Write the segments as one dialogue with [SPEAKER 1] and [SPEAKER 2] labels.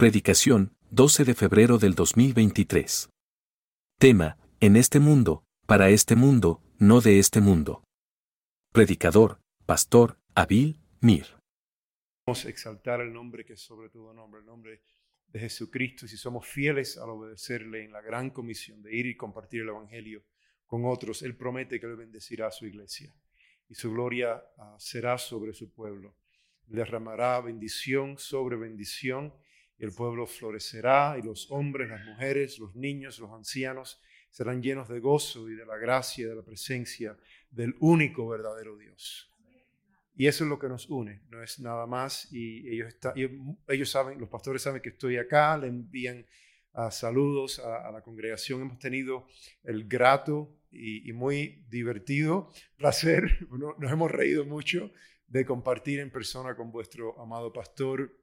[SPEAKER 1] Predicación, 12 de febrero del 2023. Tema, en este mundo, para este mundo, no de este mundo. Predicador, Pastor, Abil, Mir.
[SPEAKER 2] Vamos a exaltar el nombre que sobre todo nombre, el nombre de Jesucristo, y si somos fieles al obedecerle en la gran comisión de ir y compartir el Evangelio con otros, Él promete que Él bendecirá a su iglesia y su gloria ah, será sobre su pueblo. Derramará bendición sobre bendición el pueblo florecerá y los hombres, las mujeres, los niños, los ancianos serán llenos de gozo y de la gracia y de la presencia del único verdadero Dios. Y eso es lo que nos une, no es nada más. Y ellos, saben, los pastores saben que estoy acá, le envían ah, saludos a, la congregación. Hemos tenido el grato y, muy divertido placer, nos hemos reído mucho de compartir en persona con vuestro amado pastor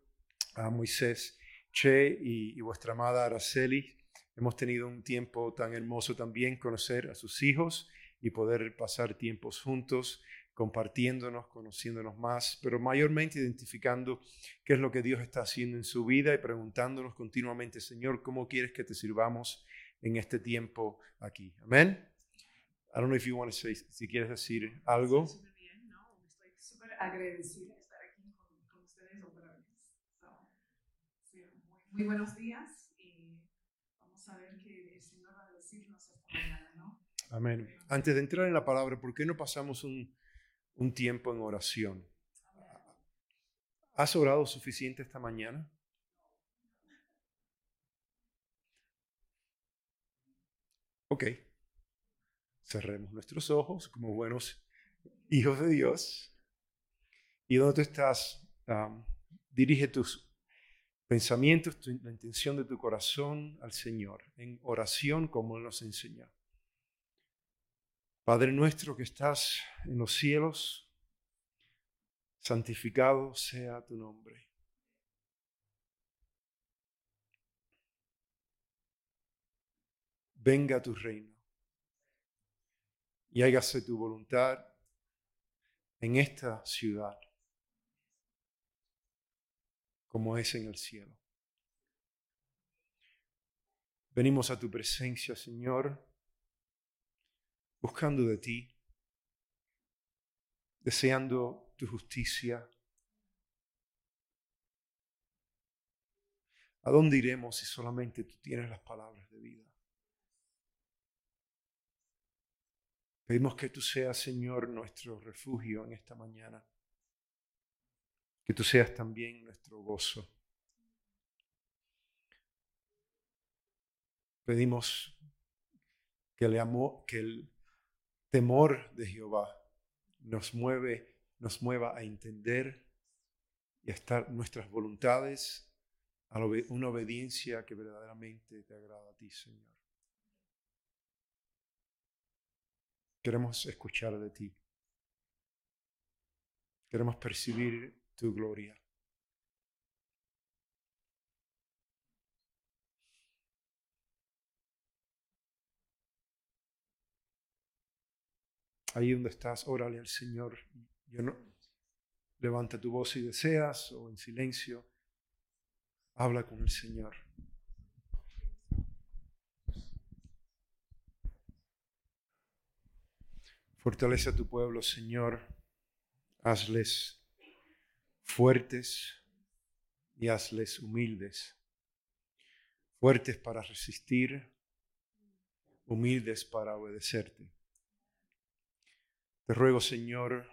[SPEAKER 2] a Moisés Che y, vuestra amada Araceli. Hemos tenido un tiempo tan hermoso también conocer a sus hijos y poder pasar tiempos juntos, compartiéndonos, conociéndonos más, pero mayormente identificando qué es lo que Dios está haciendo en su vida y preguntándonos continuamente, Señor, ¿cómo quieres que te sirvamos en este tiempo aquí? Amén. I don't know if you want to say, si quieres decir algo.
[SPEAKER 3] Súper bien, no, estoy súper agradecida de estar aquí con, ustedes otra vez. Muy buenos días y vamos a ver qué el Señor va a decirnos esta mañana, ¿no?
[SPEAKER 2] Amén. Antes de entrar en la palabra, ¿por qué no pasamos un, un tiempo en oración? ¿Has orado suficiente esta mañana? Ok. Cerremos nuestros ojos como buenos hijos de Dios. Y donde tú estás, um, dirige tus pensamientos, la intención de tu corazón al Señor, en oración como Él nos enseña. Padre nuestro que estás en los cielos, santificado sea tu nombre. Venga tu reino y hágase tu voluntad en esta ciudad como es en el cielo. Venimos a tu presencia, Señor, buscando de ti, deseando tu justicia. ¿A dónde iremos si solamente tú tienes las palabras de vida? Pedimos que tú seas, Señor, nuestro refugio en esta mañana que tú seas también nuestro gozo. Pedimos que el, amor, que el temor de Jehová nos, mueve, nos mueva a entender y a estar nuestras voluntades a una obediencia que verdaderamente te agrada a ti, Señor. Queremos escuchar de ti. Queremos percibir tu gloria. Ahí donde estás, órale al Señor. Yo no, levanta tu voz si deseas o en silencio. Habla con el Señor. Fortalece a tu pueblo, Señor. Hazles fuertes y hazles humildes, fuertes para resistir, humildes para obedecerte. Te ruego, Señor,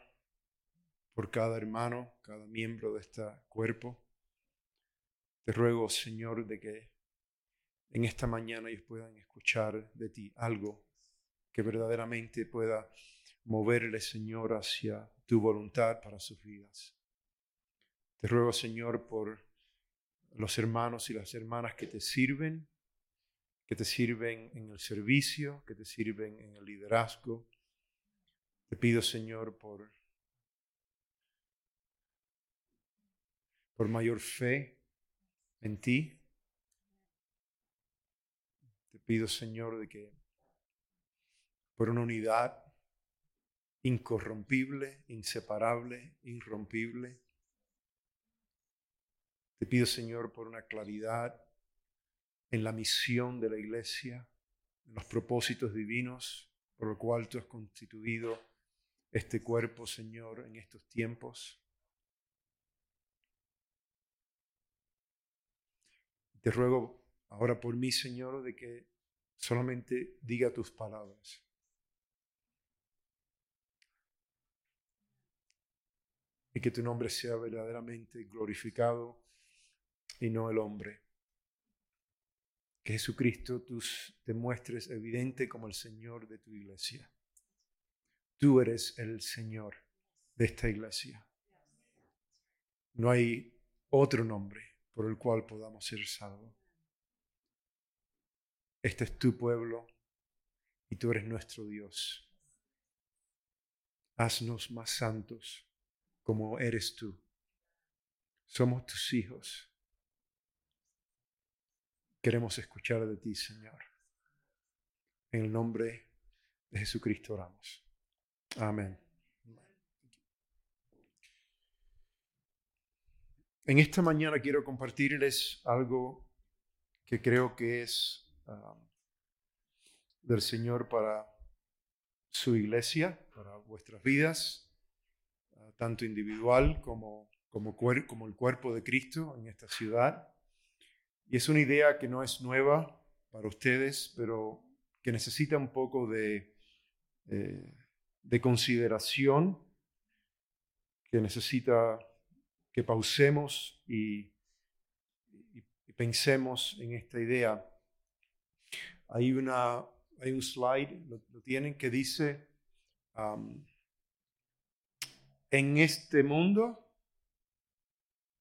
[SPEAKER 2] por cada hermano, cada miembro de este cuerpo. Te ruego, Señor, de que en esta mañana ellos puedan escuchar de ti algo que verdaderamente pueda moverle, Señor, hacia tu voluntad para sus vidas. Te ruego, Señor, por los hermanos y las hermanas que te sirven, que te sirven en el servicio, que te sirven en el liderazgo. Te pido, Señor, por, por mayor fe en ti. Te pido, Señor, de que por una unidad incorrompible, inseparable, irrompible, Te pido, Señor, por una claridad en la misión de la iglesia, en los propósitos divinos por lo cual tú has constituido este cuerpo, Señor, en estos tiempos. Te ruego ahora por mí, Señor, de que solamente diga tus palabras. Y que tu nombre sea verdaderamente glorificado y no el hombre. Que Jesucristo tú te muestres evidente como el Señor de tu iglesia. Tú eres el Señor de esta iglesia. No hay otro nombre por el cual podamos ser salvos. Este es tu pueblo y tú eres nuestro Dios. Haznos más santos como eres tú. Somos tus hijos. Queremos escuchar de ti, Señor. En el nombre de Jesucristo oramos. Amén. En esta mañana quiero compartirles algo que creo que es ah, del Señor para su iglesia, para vuestras vidas, ah, tanto individual como, como el cuerpo de Cristo en esta ciudad. Y es una idea que no es nueva para ustedes, pero que necesita un poco de, eh, de consideración, que necesita que pausemos y, pensemos en esta idea. Hay, una, hay un slide, lo, tienen, que dice, en este mundo,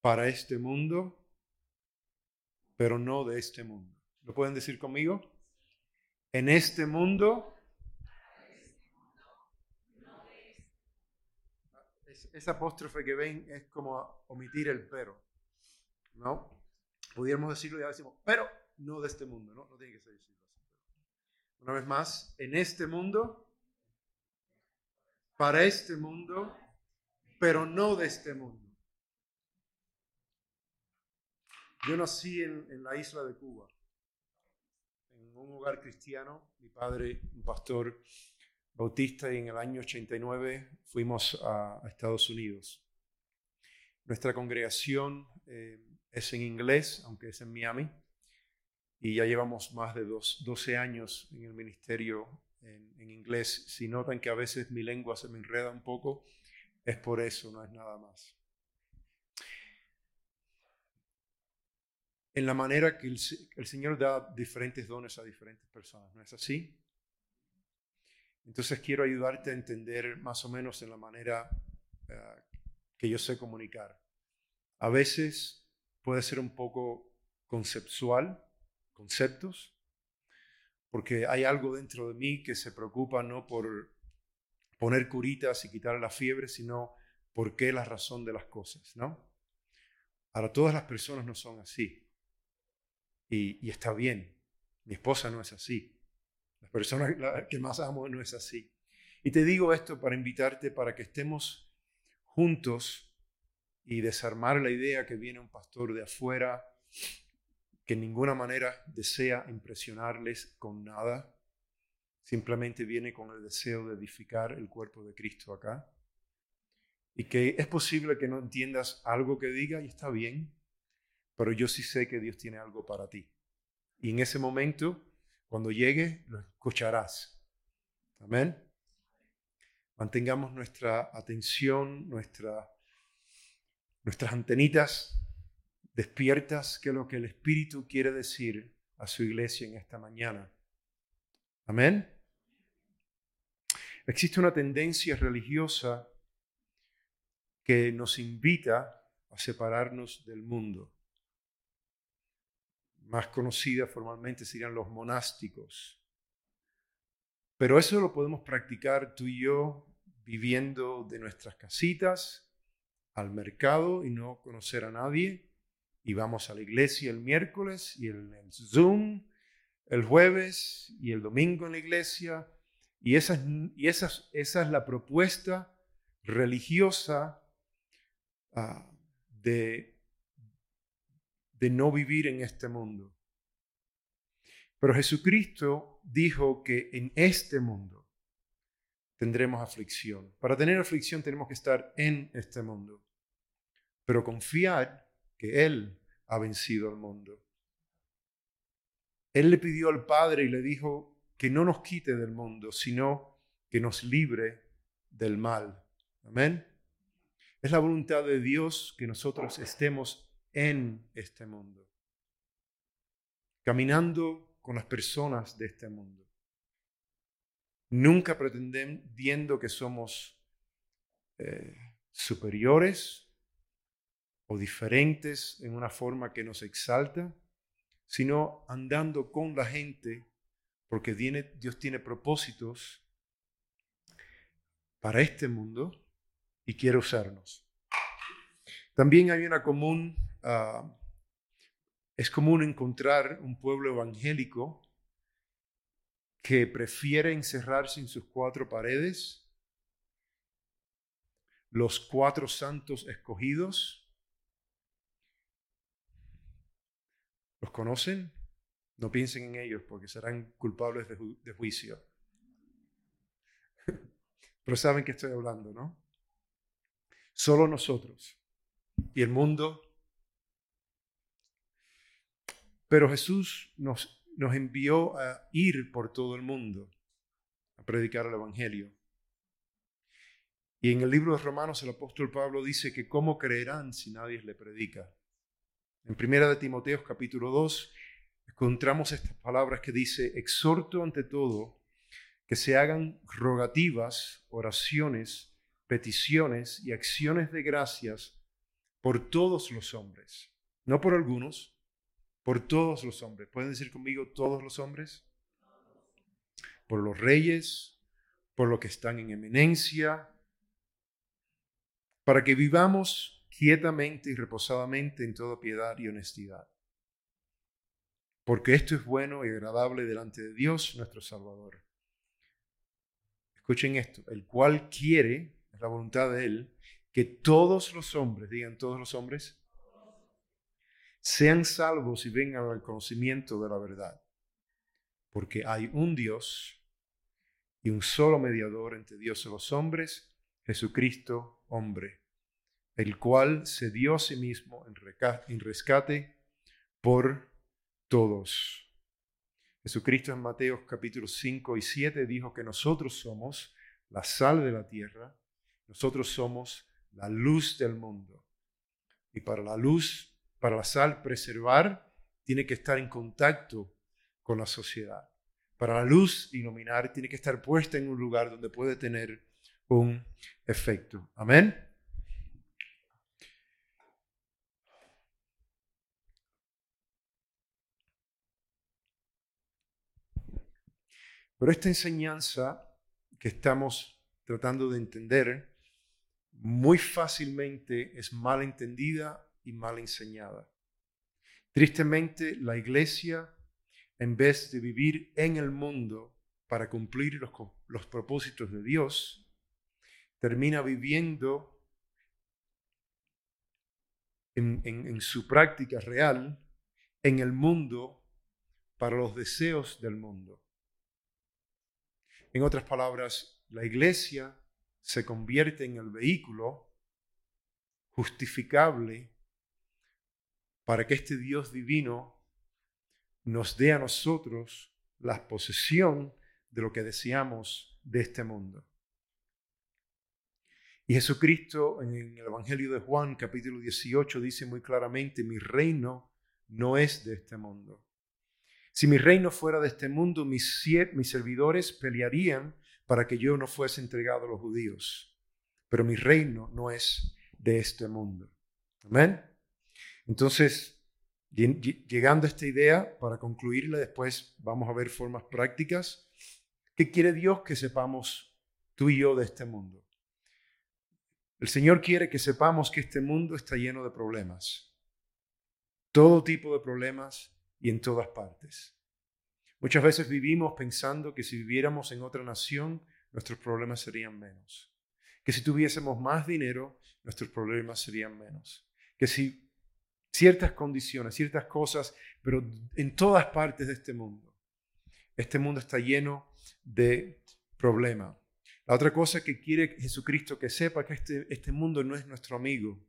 [SPEAKER 2] para este mundo, pero no de este mundo. ¿Lo pueden decir conmigo? En este mundo, esa apóstrofe que ven es como omitir el pero. ¿No? Pudiéramos decirlo, ya decimos, pero no de este mundo, ¿no? No tiene que ser así. Una vez más, en este mundo, para este mundo, pero no de este mundo. Yo nací en, la isla de Cuba, en un hogar cristiano. Mi padre, un pastor bautista y en el año 89 fuimos a, Estados Unidos. Nuestra congregación eh, es en inglés, aunque es en Miami, y ya llevamos más de dos, 12 años en el ministerio en, inglés. Si notan que a veces mi lengua se me enreda un poco, es por eso, no es nada más. En la manera que el, Señor da diferentes dones a diferentes personas, ¿no es así? Entonces quiero ayudarte a entender más o menos en la manera eh, que yo sé comunicar. A veces puede ser un poco conceptual, conceptos, porque hay algo dentro de mí que se preocupa no por poner curitas y quitar la fiebre, sino por qué la razón de las cosas, ¿no? Ahora, todas las personas no son así. Y está bien. Mi esposa no es así. La persona que más amo no es así. Y te digo esto para invitarte para que estemos juntos y desarmar la idea que viene un pastor de afuera que en ninguna manera desea impresionarles con nada, simplemente viene con el deseo de edificar el cuerpo de Cristo acá. Y que es posible que no entiendas algo que diga y está bien, pero yo sí sé que Dios tiene algo para ti. Y en ese momento cuando llegue, lo escucharás. Amén. Mantengamos nuestra atención, nuestra, nuestras antenitas despiertas, que es lo que el Espíritu quiere decir a su iglesia en esta mañana. Amén. Existe una tendencia religiosa que nos invita a separarnos del mundo más conocida formalmente serían los monásticos. Pero eso lo podemos practicar tú y yo viviendo de nuestras casitas al mercado y no conocer a nadie. Y vamos a la iglesia el miércoles y el, el Zoom el jueves y el domingo en la iglesia. Y, esa, es la propuesta religiosa ah, de de no vivir en este mundo. Pero Jesucristo dijo que en este mundo tendremos aflicción. Para tener aflicción tenemos que estar en este mundo, pero confiar que Él ha vencido al mundo. Él le pidió al Padre y le dijo que no nos quite del mundo, sino que nos libre del mal. Amén. Es la voluntad de Dios que nosotros estemos en este mundo, caminando con las personas de este mundo. Nunca pretendiendo que somos eh, superiores o diferentes en una forma que nos exalta, sino andando con la gente porque Dios tiene propósitos para este mundo y quiere usarnos. También hay una común, ah, es común encontrar un pueblo evangélico que prefiere encerrarse en sus cuatro paredes, los cuatro santos escogidos. ¿Los conocen? No piensen en ellos porque serán culpables de, de juicio. Pero saben que estoy hablando, ¿no? Solo nosotros y el mundo. Pero Jesús nos, nos envió a ir por todo el mundo a predicar el Evangelio. Y en el libro de Romanos el apóstol Pablo dice que cómo creerán si nadie le predica. En primera de Timoteo capítulo 2 encontramos estas palabras que dice, exhorto ante todo que se hagan rogativas, oraciones, peticiones y acciones de gracias por todos los hombres, no por algunos, por todos los hombres. ¿Pueden decir conmigo todos los hombres? Por los reyes, por los que están en eminencia, para que vivamos quietamente y reposadamente en toda piedad y honestidad. Porque esto es bueno y agradable delante de Dios nuestro Salvador Escuchen esto, el cual quiere, es la voluntad de Él, que todos los hombres, digan todos los hombres, sean salvos y vengan al conocimiento de la verdad. Porque hay un Dios y un solo mediador entre Dios y los hombres, Jesucristo hombre, el cual se dio a sí mismo en rescate por todos Jesucristo en Mateo capítulo 5 y 7 dijo que nosotros somos la sal de la tierra, nosotros somos la luz del mundo. Y para la luz, para la sal preservar, tiene que estar en contacto con la sociedad. Para la luz iluminar, tiene que estar puesta en un lugar donde puede tener un efecto. Amén. Pero esta enseñanza que estamos tratando de entender muy fácilmente es mal entendida y mal enseñada. Tristemente, la iglesia, en vez de vivir en el mundo para cumplir los, propósitos de Dios, termina viviendo en su práctica real en el mundo para los deseos del mundo. En otras palabras, la iglesia se convierte en el vehículo justificable para que este Dios divino nos dé a nosotros la posesión de lo que deseamos de este mundo. Y Jesucristo en el Evangelio de Juan capítulo 18 dice muy claramente, mi reino no es de este mundo. Si mi reino fuera de este mundo, mis, servidores pelearían para que yo no fuese entregado a los judíos. Pero mi reino no es de este mundo. Amén. Entonces, llegando a esta idea, para concluirla, después vamos a ver formas prácticas. ¿Qué quiere Dios que sepamos tú y yo de este mundo? El Señor quiere que sepamos que este mundo está lleno de problemas. Todo tipo de problemas y en todas partes. Muchas veces vivimos pensando que si viviéramos en otra nación, nuestros problemas serían menos. Que si tuviésemos más dinero, nuestros problemas serían menos. Que si ciertas condiciones, ciertas cosas, pero en todas partes de este mundo. Este mundo está lleno de problemas. La otra cosa que quiere Jesucristo que sepa que este, este mundo no es nuestro amigo.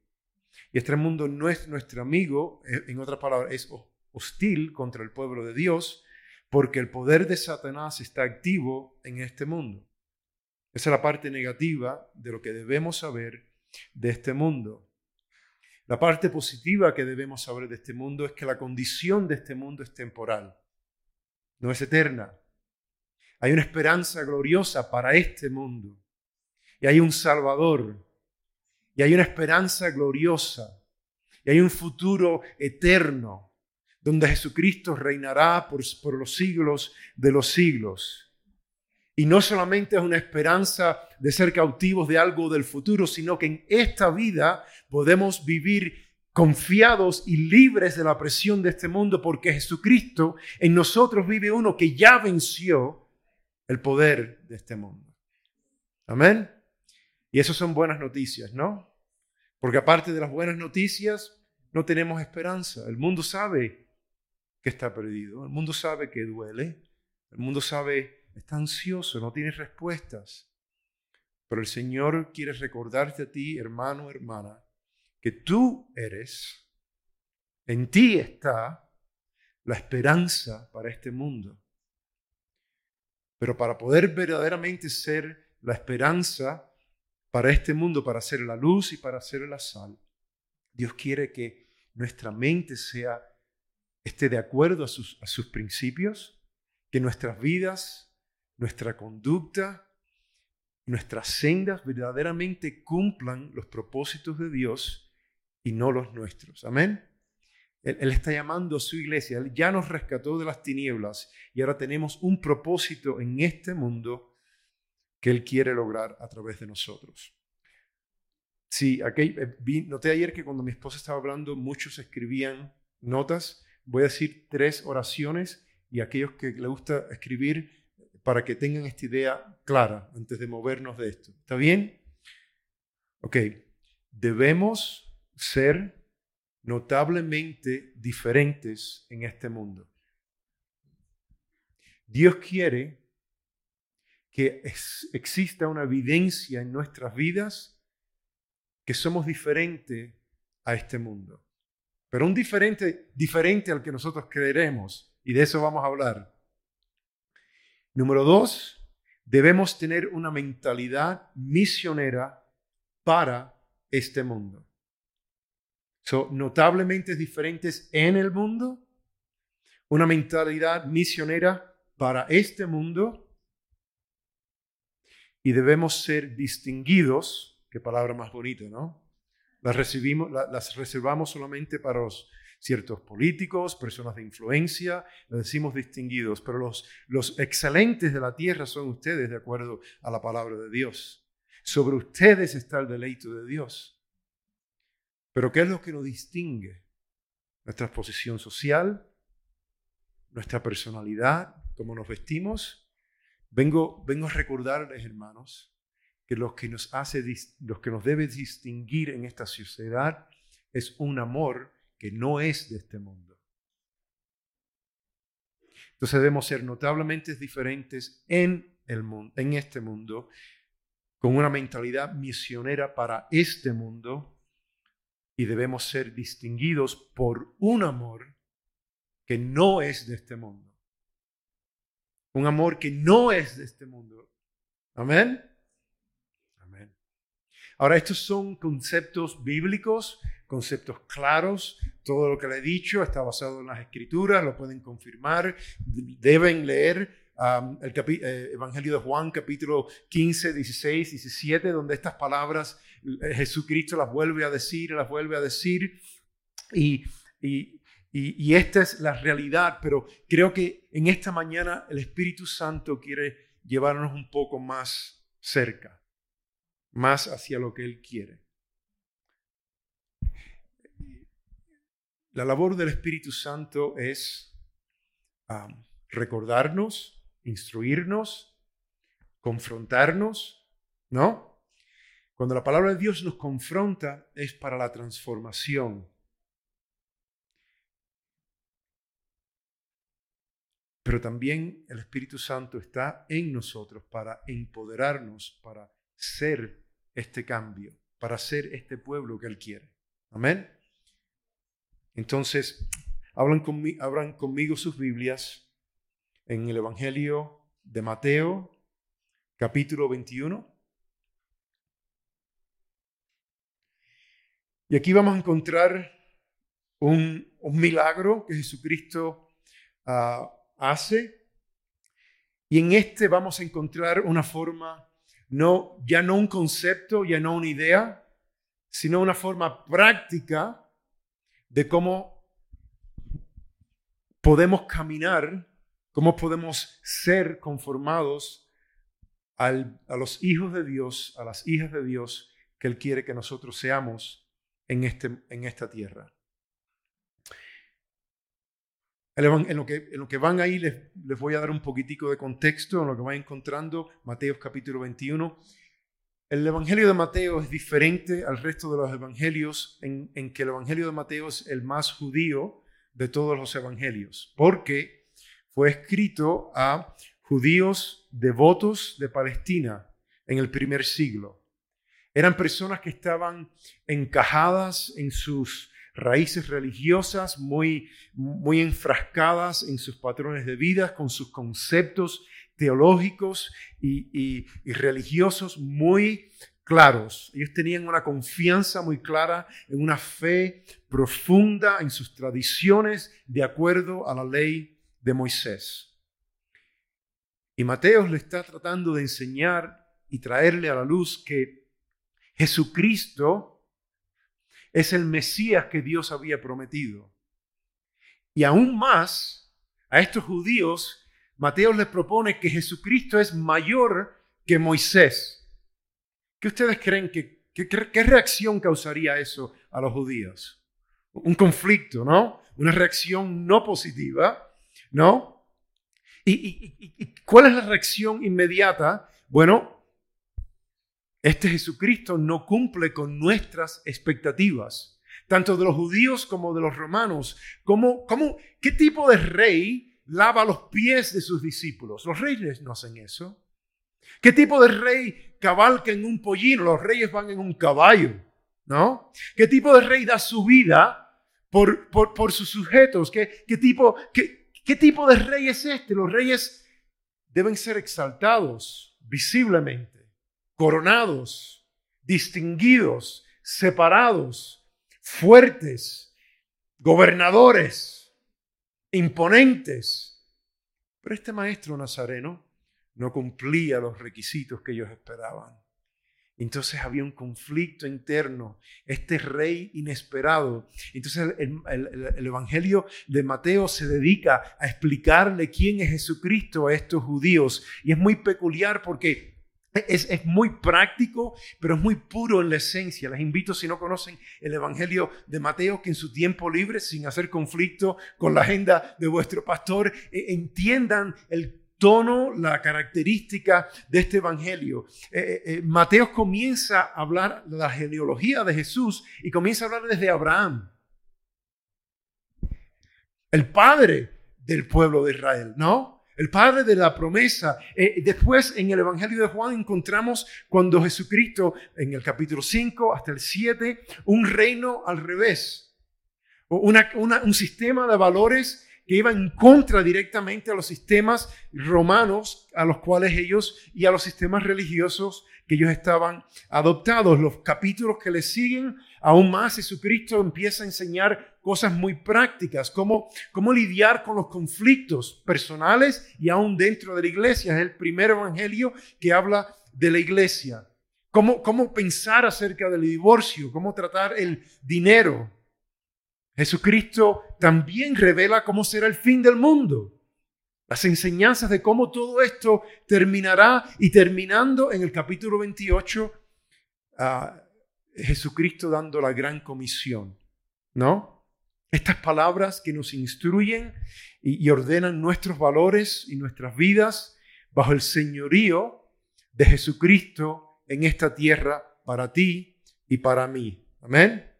[SPEAKER 2] Y este mundo no es nuestro amigo, eh, en otras palabras, es hostil contra el pueblo de Dios, porque el poder de Satanás está activo en este mundo. Esa es la parte negativa de lo que debemos saber de este mundo. La parte positiva que debemos saber de este mundo es que la condición de este mundo es temporal, no es eterna. Hay una esperanza gloriosa para este mundo. Y hay un Salvador. Y hay una esperanza gloriosa. Y hay un futuro eterno donde Jesucristo reinará por, los siglos de los siglos. Y no solamente es una esperanza de ser cautivos de algo del futuro, sino que en esta vida podemos vivir confiados y libres de la presión de este mundo porque Jesucristo en nosotros vive uno que ya venció el poder de este mundo. Amén. Y eso son buenas noticias, ¿no? Porque aparte de las buenas noticias, no tenemos esperanza. El mundo sabe que está perdido, el mundo sabe que duele, el mundo sabe está ansioso, no tiene respuestas. Pero el Señor quiere recordarte a ti, hermano, hermana, que tú eres, en ti está la esperanza para este mundo. Pero para poder verdaderamente ser la esperanza para este mundo, para ser la luz y para ser la sal, Dios quiere que nuestra mente sea, esté de acuerdo a sus, a sus principios, que nuestras vidas nuestra conducta, nuestras sendas verdaderamente cumplan los propósitos de Dios y no los nuestros. Amén. Él, está llamando a su iglesia. Él ya nos rescató de las tinieblas y ahora tenemos un propósito en este mundo que Él quiere lograr a través de nosotros. Sí, aquí, eh, noté ayer que cuando mi esposa estaba hablando, muchos escribían notas. Voy a decir tres oraciones y aquellos que le gusta escribir, para que tengan esta idea clara antes de movernos de esto. ¿Está bien? Ok, debemos ser notablemente diferentes en este mundo. Dios quiere que exista una evidencia en nuestras vidas que somos diferentes a este mundo. Pero un diferente, diferente al que nosotros creeremos, y de eso vamos a hablar. Número dos, debemos tener una mentalidad misionera para este mundo. Son notablemente diferentes en el mundo, una mentalidad misionera para este mundo y debemos ser distinguidos, qué palabra más bonita, ¿no? Las, recibimos, las reservamos solamente para los ciertos políticos, personas de influencia, lo decimos distinguidos, pero los, los excelentes de la tierra son ustedes de acuerdo a la palabra de Dios. Sobre ustedes está el deleito de Dios. Pero ¿qué es lo que nos distingue? Nuestra posición social, nuestra personalidad, cómo nos vestimos. Vengo, vengo a recordarles, hermanos, que lo que nos hace, lo que nos debe distinguir en esta sociedad es un amor que no es de este mundo. Entonces debemos ser notablemente diferentes en, el mundo, en este mundo, con una mentalidad misionera para este mundo, y debemos ser distinguidos por un amor que no es de este mundo. Un amor que no es de este mundo. Amén. Ahora, estos son conceptos bíblicos conceptos claros. Todo lo que le he dicho está basado en las escrituras, lo pueden confirmar. Deben leer um, el eh, Evangelio de Juan, capítulo 15, 16, 17, donde estas palabras eh, Jesucristo las vuelve a decir, las vuelve a decir. Y, y, y, y esta es la realidad, pero creo que en esta mañana el Espíritu Santo quiere llevarnos un poco más cerca, más hacia lo que Él quiere. La labor del Espíritu Santo es recordarnos, instruirnos, confrontarnos, ¿no? Cuando la palabra de Dios nos confronta es para la transformación. Pero también el Espíritu Santo está en nosotros para empoderarnos, para ser este cambio, para ser este pueblo que Él quiere. Amén. Entonces, hablan conmigo, abran conmigo sus Biblias en el Evangelio de Mateo, capítulo 21. Y aquí vamos a encontrar un, milagro que Jesucristo ah, hace. Y en este vamos a encontrar una forma, no, ya no un concepto, ya no una idea, sino una forma práctica de cómo podemos caminar, cómo podemos ser conformados a los hijos de Dios, a las hijas de Dios que Él quiere que nosotros seamos en, este, en esta tierra. En lo, que, van ahí les, voy a dar un poquitico de contexto en lo que van encontrando, Mateo capítulo 21. El Evangelio de Mateo es diferente al resto de los evangelios en, que el Evangelio de Mateo es el más judío de todos los evangelios, porque fue escrito a judíos devotos de Palestina en el primer siglo. Eran personas que estaban encajadas en sus raíces religiosas muy, muy enfrascadas en sus patrones de vida, con sus conceptos teológicos y, religiosos muy claros. Ellos tenían una confianza muy clara en una fe profunda en sus tradiciones de acuerdo a la ley de Moisés. Y Mateo le está tratando de enseñar y traerle a la luz que Jesucristo es el Mesías que Dios había prometido. Y aún más, a estos judíos, Mateo les propone que Jesucristo es mayor que Moisés. ¿Qué ustedes creen que, qué reacción causaría eso a los judíos? Un conflicto, ¿no? Una reacción no positiva, ¿no? y cuál es la reacción inmediata? Bueno, este Jesucristo no cumple con nuestras expectativas, tanto de los judíos como de los romanos. ¿Cómo, cómo, ¿Qué tipo de rey lava los pies de sus discípulos? Los reyes no hacen eso. ¿Qué tipo de rey cabalga en un pollino? Los reyes van en un caballo, ¿no? ¿Qué tipo de rey da su vida por, por, sus sujetos? ¿Qué, qué tipo, qué, ¿Qué tipo de rey es este? Los reyes deben ser exaltados visiblemente coronados, distinguidos, separados, fuertes, gobernadores, imponentes. Pero este maestro nazareno no cumplía los requisitos que ellos esperaban. Entonces había un conflicto interno, este rey inesperado. Entonces el, el, Evangelio de Mateo se dedica a explicarle quién es Jesucristo a estos judíos. Y es muy peculiar porque es, muy práctico, pero es muy puro en la esencia. Les invito, si no conocen el Evangelio de Mateo, que en su tiempo libre, sin hacer conflicto con la agenda de vuestro pastor, e, entiendan el tono, la característica de este Evangelio. Eh, eh, eh, Mateo comienza a hablar de la genealogía de Jesús y comienza a hablar desde Abraham, el padre del pueblo de Israel, ¿no? El Padre de la promesa. Eh, después en el Evangelio de Juan encontramos cuando Jesucristo, en el capítulo 5 hasta el 7, un reino al revés, un sistema de valores que iba en contra directamente a los sistemas romanos a los cuales ellos y a los sistemas religiosos que ellos estaban adoptados. Los capítulos que le siguen, aún más Jesucristo empieza a enseñar cosas muy prácticas, cómo, cómo lidiar con los conflictos personales y aún dentro de la iglesia. Es el primer evangelio que habla de la iglesia. Cómo, cómo pensar acerca del divorcio, cómo tratar el dinero. Jesucristo también revela cómo será el fin del mundo las enseñanzas de cómo todo esto terminará y terminando en el capítulo 28, a Jesucristo dando la gran comisión, ¿no? Estas palabras que nos instruyen y, ordenan nuestros valores y nuestras vidas bajo el señorío de Jesucristo en esta tierra para ti y para mí. Amén.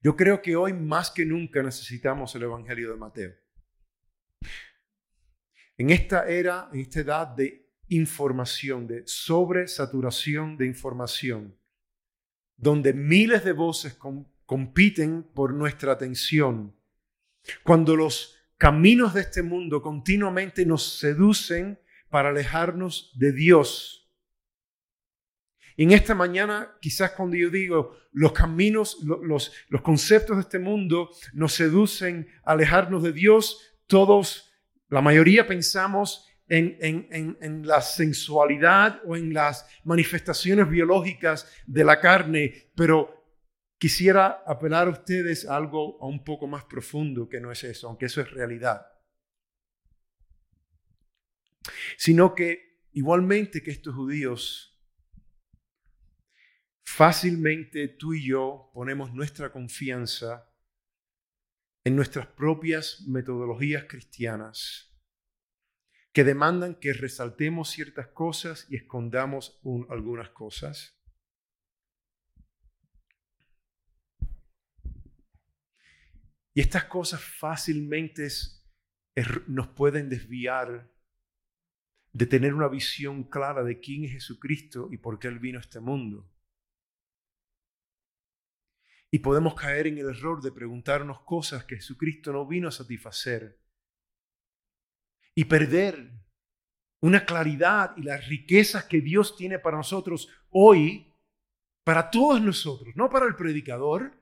[SPEAKER 2] Yo creo que hoy más que nunca necesitamos el Evangelio de Mateo. En esta era, en esta edad de información, de sobresaturación de información, donde miles de voces compiten por nuestra atención, cuando los caminos de este mundo continuamente nos seducen para alejarnos de Dios. Y en esta mañana, quizás cuando yo digo los caminos, los, los conceptos de este mundo nos seducen a alejarnos de Dios, todos, la mayoría pensamos en, en, en, la sensualidad o en las manifestaciones biológicas de la carne, pero quisiera apelar a ustedes a algo un poco más profundo que no es eso, aunque eso es realidad. Sino que igualmente que estos judíos, fácilmente tú y yo ponemos nuestra confianza en nuestras propias metodologías cristianas que demandan que resaltemos ciertas cosas y escondamos algunas cosas. Y estas cosas fácilmente nos pueden desviar de tener una visión clara de quién es Jesucristo y por qué Él vino a este mundo. Y podemos caer en el error de preguntarnos cosas que Jesucristo no vino a satisfacer y perder una claridad y las riquezas que Dios tiene para nosotros hoy, para todos nosotros, no para el predicador,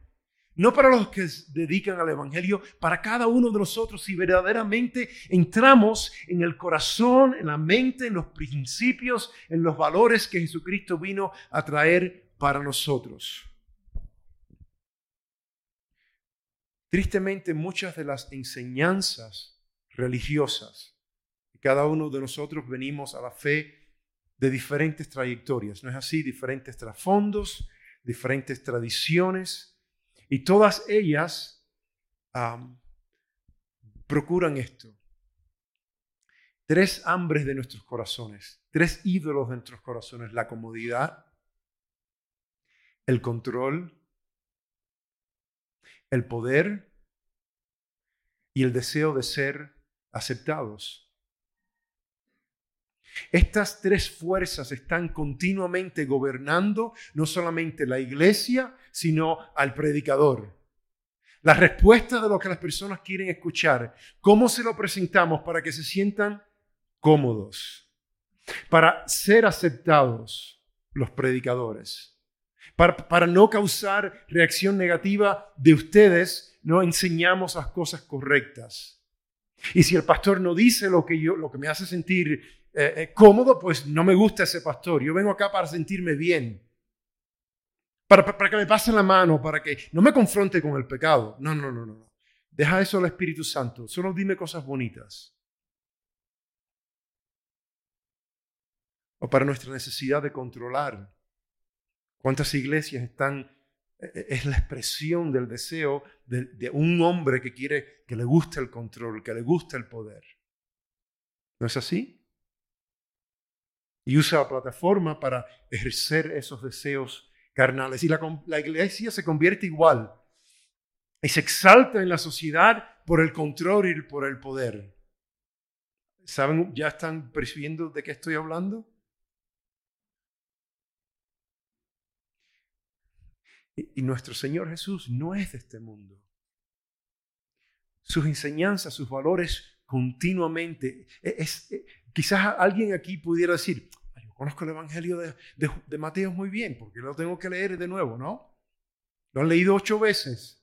[SPEAKER 2] no para los que se dedican al Evangelio, para cada uno de nosotros, si verdaderamente entramos en el corazón, en la mente, en los principios, en los valores que Jesucristo vino a traer para nosotros. Tristemente, muchas de las enseñanzas religiosas cada uno de nosotros venimos a la fe de diferentes trayectorias, ¿no es así? Diferentes trasfondos, diferentes tradiciones, y todas ellas procuran esto. Tres hambres de nuestros corazones, tres ídolos de nuestros corazones, la comodidad, el control, el poder y el deseo de ser aceptados. Estas tres fuerzas están continuamente gobernando no solamente la iglesia, sino al predicador. La respuesta de lo que las personas quieren escuchar, cómo se lo presentamos para que se sientan cómodos, para ser aceptados los predicadores, para, para no causar reacción negativa de ustedes, no enseñamos las cosas correctas. Y si el pastor no dice lo que, yo, lo que me hace sentir eh, eh, cómodo, pues no me gusta ese pastor. Yo vengo acá para sentirme bien. Para, para, que me pase la mano, para que no me confronte con el pecado. No, no, no, no. Deja eso al Espíritu Santo. Solo dime cosas bonitas. O para nuestra necesidad de controlar. ¿Cuántas iglesias están eh, es la expresión del deseo de, de, un hombre que quiere, que le guste el control, que le guste el poder. ¿No es así? Y usa la plataforma para ejercer esos deseos carnales. Y la, iglesia se convierte igual y se exalta en la sociedad por el control y por el poder. ¿Saben? ¿Ya están percibiendo de qué estoy hablando? Y, nuestro Señor Jesús no es de este mundo. Sus enseñanzas, sus valores continuamente. E, es, e, Quizás alguien aquí pudiera decir, yo conozco el Evangelio de, Mateo muy bien, porque lo tengo que leer de nuevo, ¿no? Lo han leído ocho veces.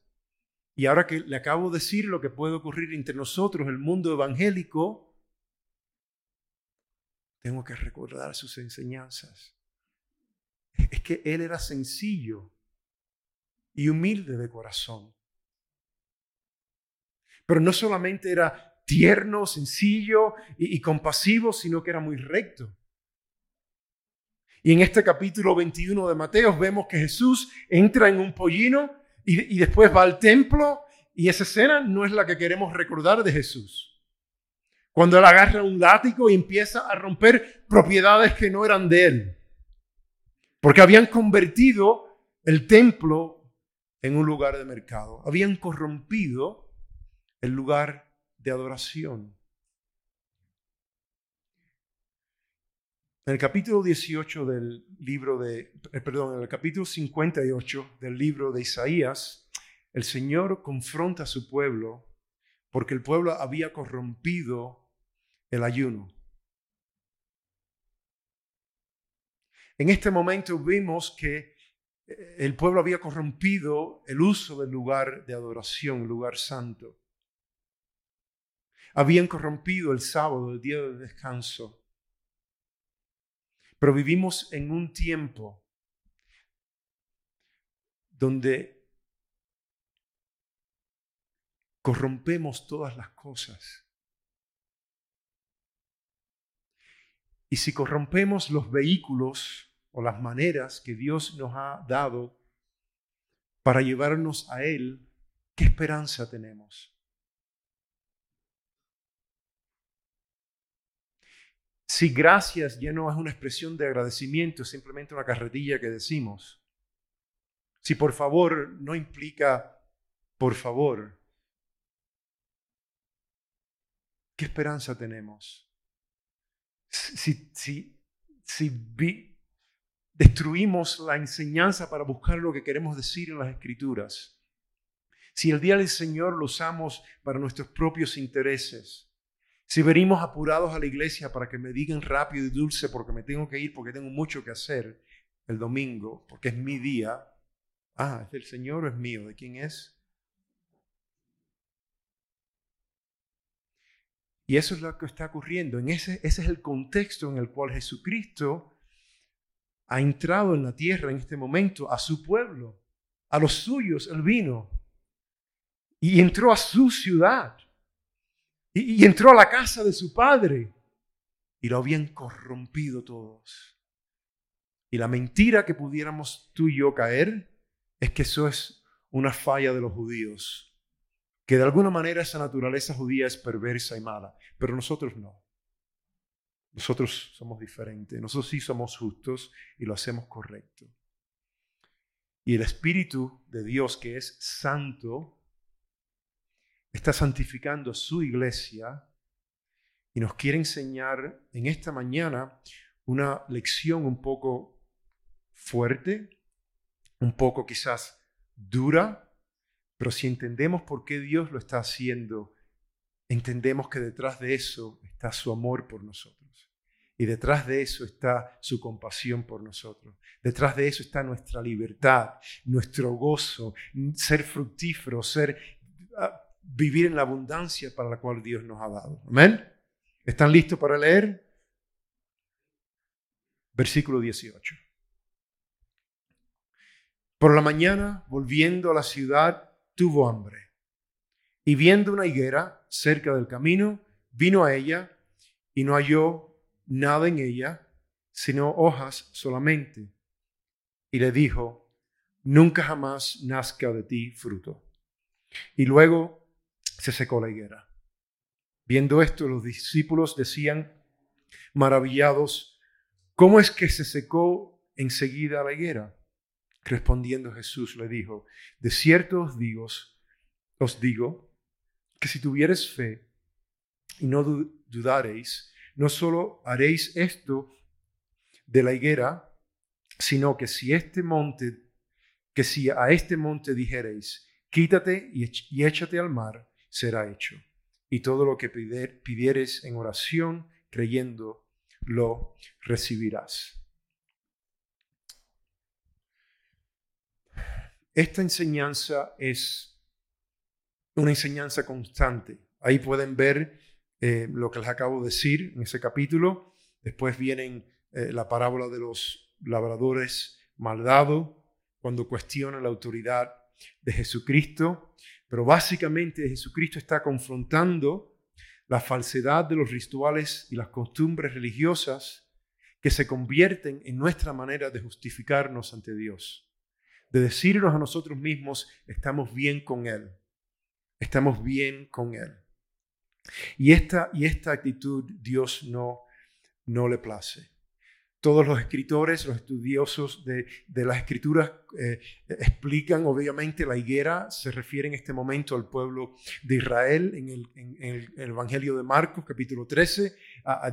[SPEAKER 2] Y ahora que le acabo de decir lo que puede ocurrir entre nosotros, el mundo evangélico, tengo que recordar sus enseñanzas. Es que él era sencillo y humilde de corazón. Pero no solamente era tierno, sencillo y, compasivo, sino que era muy recto. Y en este capítulo 21 de Mateo vemos que Jesús entra en un pollino y, y, después va al templo y esa escena no es la que queremos recordar de Jesús. Cuando él agarra un látigo y empieza a romper propiedades que no eran de él. Porque habían convertido el templo en un lugar de mercado. Habían corrompido el lugar de adoración. En el capítulo 18 del libro de, eh, perdón, en el capítulo 58 del libro de Isaías, el Señor confronta a su pueblo porque el pueblo había corrompido el ayuno. En este momento vimos que eh, el pueblo había corrompido el uso del lugar de adoración, lugar santo. Habían corrompido el sábado, el día de descanso. Pero vivimos en un tiempo donde corrompemos todas las cosas. Y si corrompemos los vehículos o las maneras que Dios nos ha dado para llevarnos a Él, ¿qué esperanza tenemos? Si gracias ya no es una expresión de agradecimiento, simplemente una carretilla que decimos. Si por favor no implica por favor, ¿qué esperanza tenemos? Si, si, si destruimos la enseñanza para buscar lo que queremos decir en las escrituras, si el día del Señor lo usamos para nuestros propios intereses, si venimos apurados a la iglesia para que me digan rápido y dulce porque me tengo que ir, porque tengo mucho que hacer el domingo, porque es mi día. Ah, ¿es del Señor es mío? ¿De quién es? Y eso es lo que está ocurriendo. En ese, ese es el contexto en el cual Jesucristo ha entrado en la tierra en este momento a su pueblo, a los suyos, el vino. Y entró a su ciudad. Y, entró a la casa de su padre y lo habían corrompido todos. Y la mentira que pudiéramos tú y yo caer es que eso es una falla de los judíos, que de alguna manera esa naturaleza judía es perversa y mala, pero nosotros no. Nosotros somos diferentes, nosotros sí somos justos y lo hacemos correcto. Y el Espíritu de Dios, que es santo, está santificando su iglesia y nos quiere enseñar en esta mañana una lección un poco fuerte, un poco quizás dura, pero si entendemos por qué Dios lo está haciendo, entendemos que detrás de eso está su amor por nosotros. Y detrás de eso está su compasión por nosotros. Detrás de eso está nuestra libertad, nuestro gozo, ser fructífero, ser ah, vivir en la abundancia para la cual Dios nos ha dado. Amén. ¿Están listos para leer? Versículo 18. Por la mañana, volviendo a la ciudad, tuvo hambre. Y viendo una higuera cerca del camino, vino a ella y no halló nada en ella, sino hojas solamente. Y le dijo, nunca jamás nazca de ti fruto. Y luego se secó la higuera. Viendo esto, los discípulos decían, maravillados, ¿cómo es que se secó enseguida la higuera? Respondiendo Jesús le dijo, de cierto os digo, os digo que si tuviereis fe y no dudareis, no solo haréis esto de la higuera, sino que si este monte, que si a este monte dijereis, quítate y échate al mar, será hecho. Y todo lo que pidieres en oración, creyendo, lo recibirás. Esta enseñanza es una enseñanza constante. Ahí pueden ver eh, lo que les acabo de decir en ese capítulo. Después vienen eh, la parábola de los labradores maldados, cuando cuestionan la autoridad de Jesucristo. Pero básicamente Jesucristo está confrontando la falsedad de los rituales y las costumbres religiosas que se convierten en nuestra manera de justificarnos ante Dios. De decirnos a nosotros mismos, estamos bien con Él. Estamos bien con Él. Y esta, y esta actitud Dios no, no le place. Todos los escritores, los estudiosos de, las escrituras eh, explican, obviamente, la higuera se refiere en este momento al pueblo de Israel en el, Evangelio de Marcos, capítulo 13.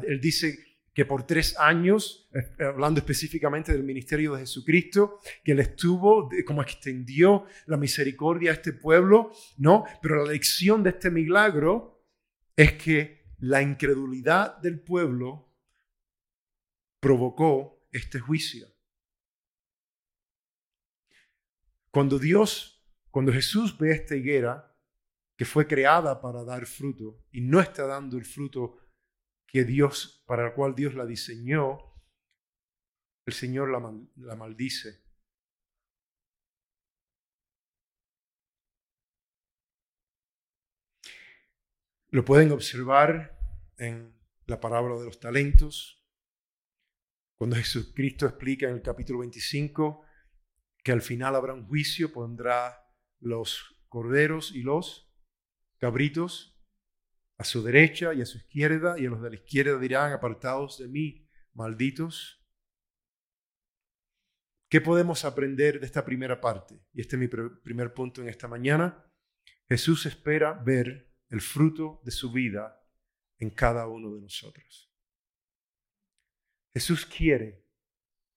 [SPEAKER 2] él dice que por tres años, eh, hablando específicamente del ministerio de Jesucristo, que él estuvo, como extendió la misericordia a este pueblo, ¿no? Pero la lección de este milagro es que la incredulidad del pueblo provocó este juicio. Cuando Dios, cuando Jesús ve esta higuera que fue creada para dar fruto y no está dando el fruto que Dios, para el cual Dios la diseñó, el Señor la, la maldice. Lo pueden observar en la parábola de los talentos, cuando Jesucristo explica en el capítulo 25 que al final habrá un juicio, pondrá los corderos y los cabritos a su derecha y a su izquierda, y a los de la izquierda dirán, apartados de mí, malditos. ¿Qué podemos aprender de esta primera parte? Y este es mi primer punto en esta mañana. Jesús espera ver el fruto de su vida en cada uno de nosotros. Jesús quiere,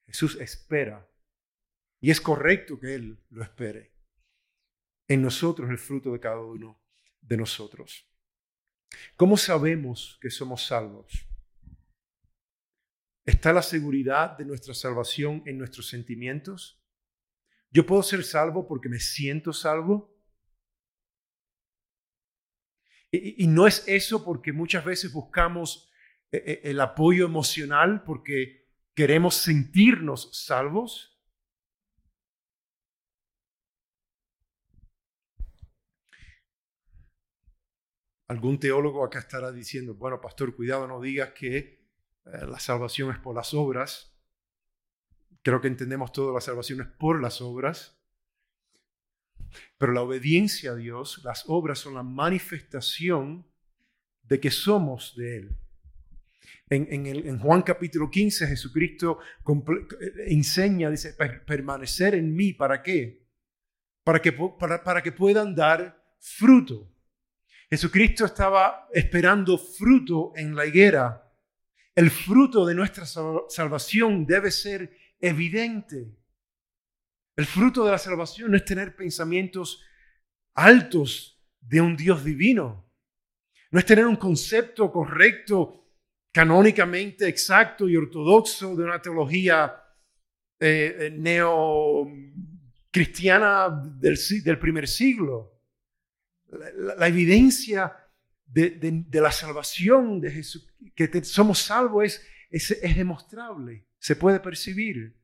[SPEAKER 2] Jesús espera, y es correcto que Él lo espere, en nosotros el fruto de cada uno de nosotros. ¿Cómo sabemos que somos salvos? ¿Está la seguridad de nuestra salvación en nuestros sentimientos? ¿Yo puedo ser salvo porque me siento salvo? Y, no es eso porque muchas veces buscamos el apoyo emocional porque queremos sentirnos salvos. Algún teólogo acá estará diciendo, bueno, pastor, cuidado, no digas que eh, la salvación es por las obras. Creo que entendemos todo, la salvación es por las obras. Pero la obediencia a Dios, las obras son la manifestación de que somos de Él. En, en Juan capítulo 15 Jesucristo eh, enseña, dice, permanecer en mí, ¿para qué? Para que, para, para que puedan dar fruto. Jesucristo estaba esperando fruto en la higuera. El fruto de nuestra salvación debe ser evidente. El fruto de la salvación es tener pensamientos altos de un Dios divino. No es tener un concepto correcto, canónicamente exacto y ortodoxo de una teología eh, eh neo-cristiana del primer siglo la, evidencia de, la salvación de Jesús, que somos salvos, es, es, demostrable, se puede percibir.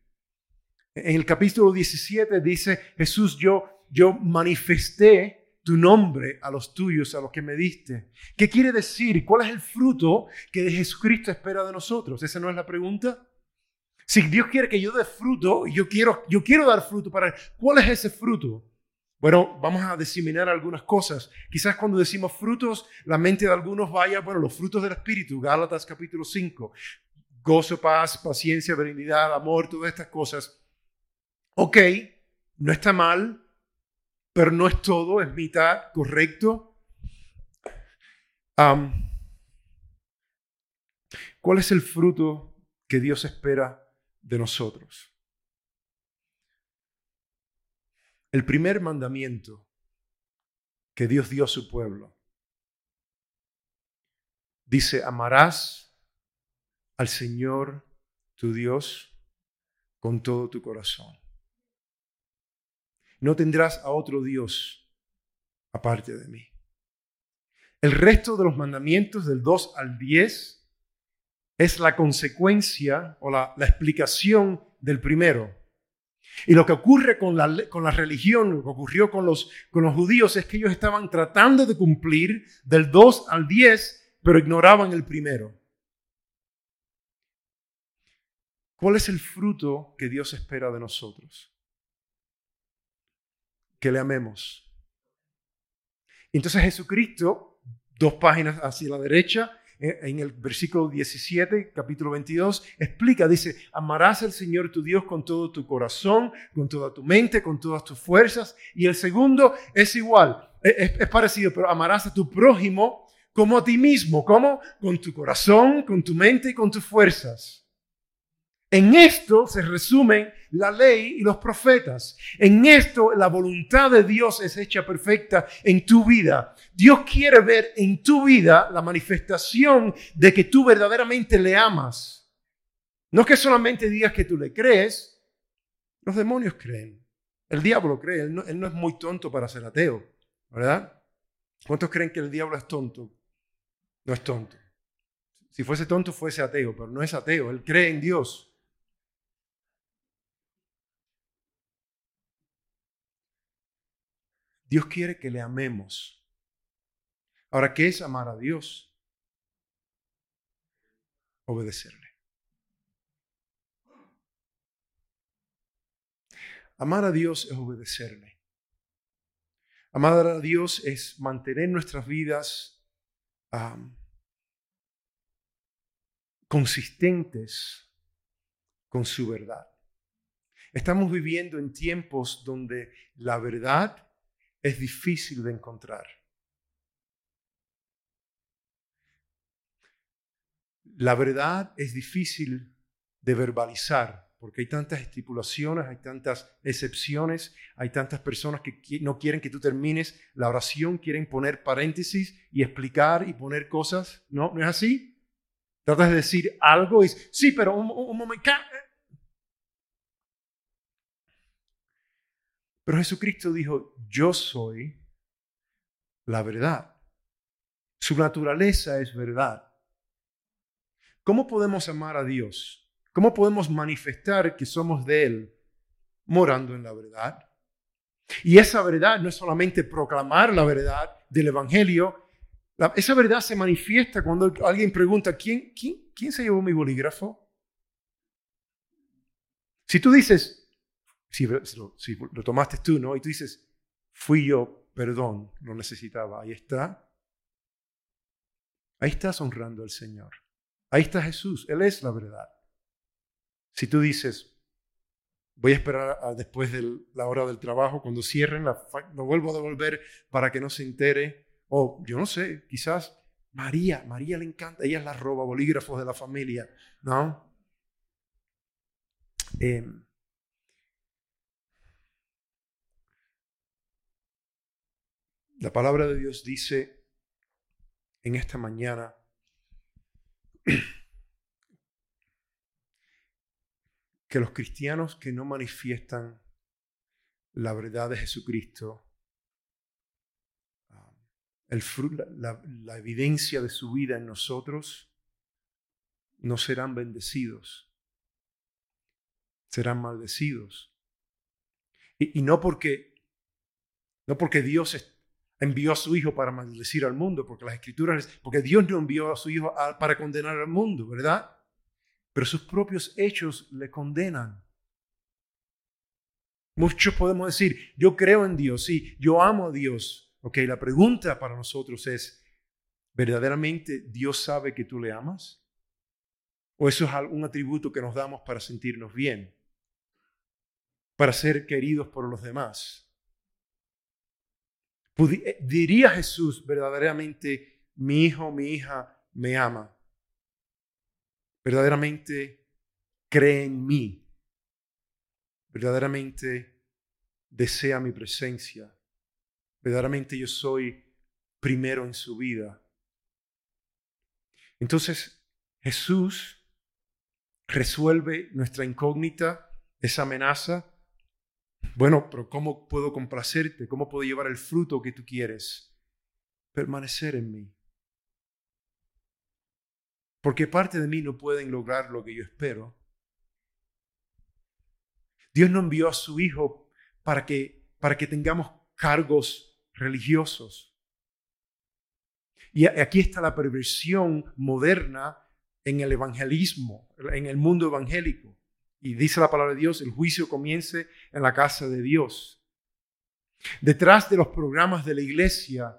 [SPEAKER 2] En el capítulo 17 dice, Jesús, yo, yo manifesté tu nombre a los tuyos, a los que me diste. ¿Qué quiere decir? ¿Cuál es el fruto que Jesucristo espera de nosotros? ¿Esa no es la pregunta? Si Dios quiere que yo dé fruto, yo quiero, yo quiero dar fruto para Él. ¿Cuál es ese fruto? Bueno, vamos a diseminar algunas cosas. Quizás cuando decimos frutos, la mente de algunos vaya, bueno, los frutos del Espíritu, Gálatas capítulo 5, gozo, paz, paciencia, benignidad, amor, todas estas cosas. Ok, no está mal, pero no es todo, es mitad, correcto. ¿Cuál es el fruto que Dios espera de nosotros? El primer mandamiento que Dios dio a su pueblo dice, amarás al Señor tu Dios con todo tu corazón. No tendrás a otro Dios aparte de mí. El resto de los mandamientos del 2 al 10 es la consecuencia o la, explicación del primero. Y lo que ocurre con la, con la religión, lo que ocurrió con los, con los judíos es que ellos estaban tratando de cumplir del 2 al 10, pero ignoraban el primero. ¿Cuál es el fruto que Dios espera de nosotros? Que le amemos. Entonces Jesucristo, dos páginas hacia la derecha, eh, en el versículo 17, capítulo 22, explica, dice, amarás al Señor tu Dios con todo tu corazón, con toda tu mente, con todas tus fuerzas. Y el segundo es igual, es, es parecido, pero amarás a tu prójimo como a ti mismo. ¿Cómo? Con tu corazón, con tu mente y con tus fuerzas. En esto se resumen la ley y los profetas. En esto la voluntad de Dios es hecha perfecta en tu vida. Dios quiere ver en tu vida la manifestación de que tú verdaderamente le amas. No es que solamente digas que tú le crees, los demonios creen. El diablo cree, él no, es muy tonto para ser ateo, ¿verdad? ¿Cuántos creen que el diablo es tonto? No es tonto. Si fuese tonto, fuese ateo, pero no es ateo, él cree en Dios. Dios quiere que le amemos. Ahora, ¿qué es amar a Dios? Obedecerle. Amar a Dios es obedecerle. Amar a Dios es mantener nuestras vidas consistentes con su verdad. Estamos viviendo en tiempos donde la verdad es difícil de encontrar. La verdad es difícil de verbalizar porque hay tantas estipulaciones, hay tantas excepciones, hay tantas personas que no quieren que tú termines la oración, quieren poner paréntesis y explicar y poner cosas. ¿No? ¿No es así? Tratas de decir algo y sí, pero un, un momento. Pero Jesucristo dijo, yo soy la verdad. Su naturaleza es verdad. ¿Cómo podemos amar a Dios? ¿Cómo podemos manifestar que somos de Él? Morando en la verdad. Y esa verdad no es solamente proclamar la verdad del Evangelio, esa verdad se manifiesta cuando alguien pregunta, ¿quién, se llevó mi bolígrafo? Si tú dices, si, lo tomaste tú, ¿no? Y tú dices, fui yo, perdón, lo necesitaba. Ahí está. Ahí estás honrando al Señor. Ahí está Jesús. Él es la verdad. Si tú dices, voy a esperar después de la hora del trabajo, cuando cierren, lo vuelvo a devolver para que no se entere. O yo no sé, quizás María, María le encanta, ella es la roba bolígrafos de la familia, ¿no? Eh, La palabra de Dios dice en esta mañana que los cristianos que no manifiestan la verdad de Jesucristo, um, el, la, la evidencia de su vida en nosotros, no serán bendecidos, serán maldecidos. Y, y, no porque no porque Dios envió a su Hijo para maldecir al mundo, porque las escrituras, porque Dios no envió a su Hijo para condenar al mundo, ¿verdad? Pero sus propios hechos le condenan. Muchos podemos decir, yo creo en Dios, sí, yo amo a Dios. Ok, la pregunta para nosotros es, ¿verdaderamente Dios sabe que tú le amas? ¿O eso es un atributo que nos damos para sentirnos bien? Para ser queridos por los demás. Eh, diría Jesús verdaderamente, mi hijo, mi hija me ama. Verdaderamente cree en mí. Verdaderamente desea mi presencia. Verdaderamente yo soy primero en su vida. Entonces Jesús resuelve nuestra incógnita, esa amenaza, bueno, pero ¿cómo puedo complacerte? ¿Cómo puedo llevar el fruto que tú quieres? Permanecer en mí. Porque parte de mí no pueden lograr lo que yo espero. Dios no envió a su Hijo para que, para que tengamos cargos religiosos. Y aquí está la perversión moderna en el evangelismo, en el mundo evangélico. Y dice la palabra de Dios, el juicio comience en la casa de Dios. Detrás de los programas de la iglesia,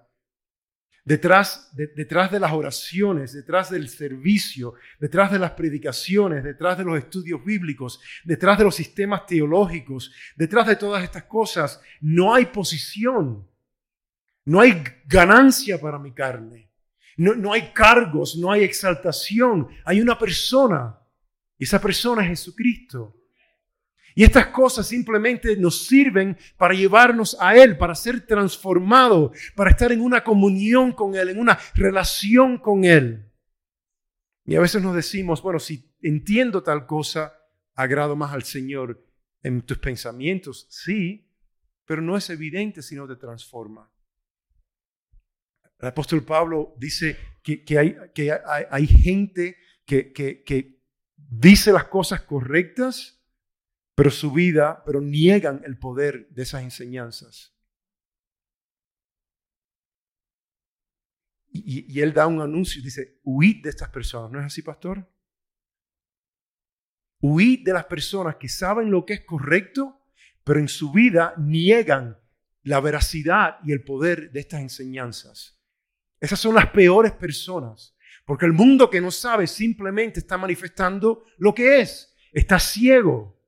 [SPEAKER 2] detrás de, detrás de las oraciones, detrás del servicio, detrás de las predicaciones, detrás de los estudios bíblicos, detrás de los sistemas teológicos, detrás de todas estas cosas, no hay posición, no hay ganancia para mi carne. No, no hay cargos, no hay exaltación. Hay una persona. Y esa persona es Jesucristo. Y estas cosas simplemente nos sirven para llevarnos a Él, para ser transformados, para estar en una comunión con Él, en una relación con Él. Y a veces nos decimos, bueno, si entiendo tal cosa, agrado más al Señor en tus pensamientos. Sí, pero no es evidente si no te transforma. El apóstol Pablo dice que, hay, que hay, gente que dice las cosas correctas, pero su vida, pero niegan el poder de esas enseñanzas. Y, él da un anuncio y dice, huid de estas personas. ¿No es así, pastor? Huid de las personas que saben lo que es correcto, pero en su vida niegan la veracidad y el poder de estas enseñanzas. Esas son las peores personas, porque el mundo que no sabe simplemente está manifestando lo que es, está ciego,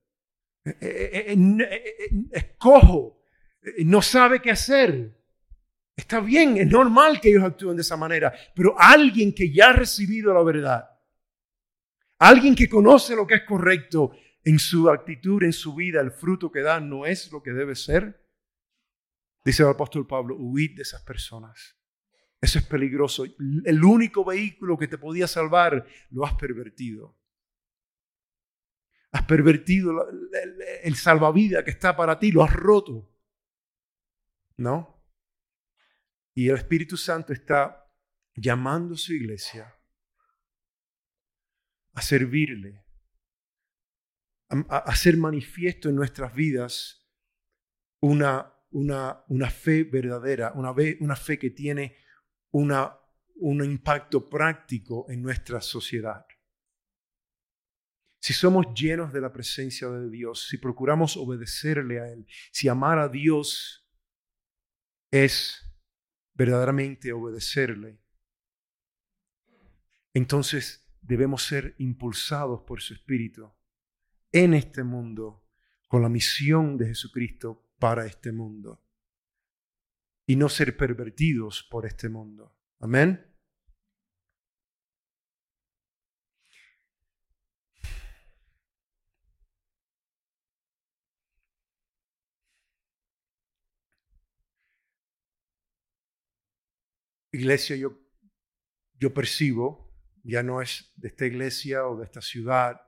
[SPEAKER 2] eh, eh, eh, es cojo, no sabe qué hacer. Está bien, es normal que ellos actúen de esa manera, pero alguien que ya ha recibido la verdad, alguien que conoce lo que es correcto en su actitud, en su vida, el fruto que da no es lo que debe ser, dice el apóstol Pablo, huid de esas personas. Eso es peligroso. El único vehículo que te podía salvar lo has pervertido. Has pervertido el salvavidas que está para ti, lo has roto. ¿No? Y el Espíritu Santo está llamando a su iglesia a servirle, a, hacer manifiesto en nuestras vidas una, una, una fe verdadera, una, una fe que tiene una, un impacto práctico en nuestra sociedad. Si somos llenos de la presencia de Dios, si procuramos obedecerle a Él, si amar a Dios es verdaderamente obedecerle, entonces debemos ser impulsados por su Espíritu en este mundo con la misión de Jesucristo para este mundo y no ser pervertidos por este mundo. Amén. Iglesia, yo, yo percibo, ya no es de esta iglesia o de esta ciudad,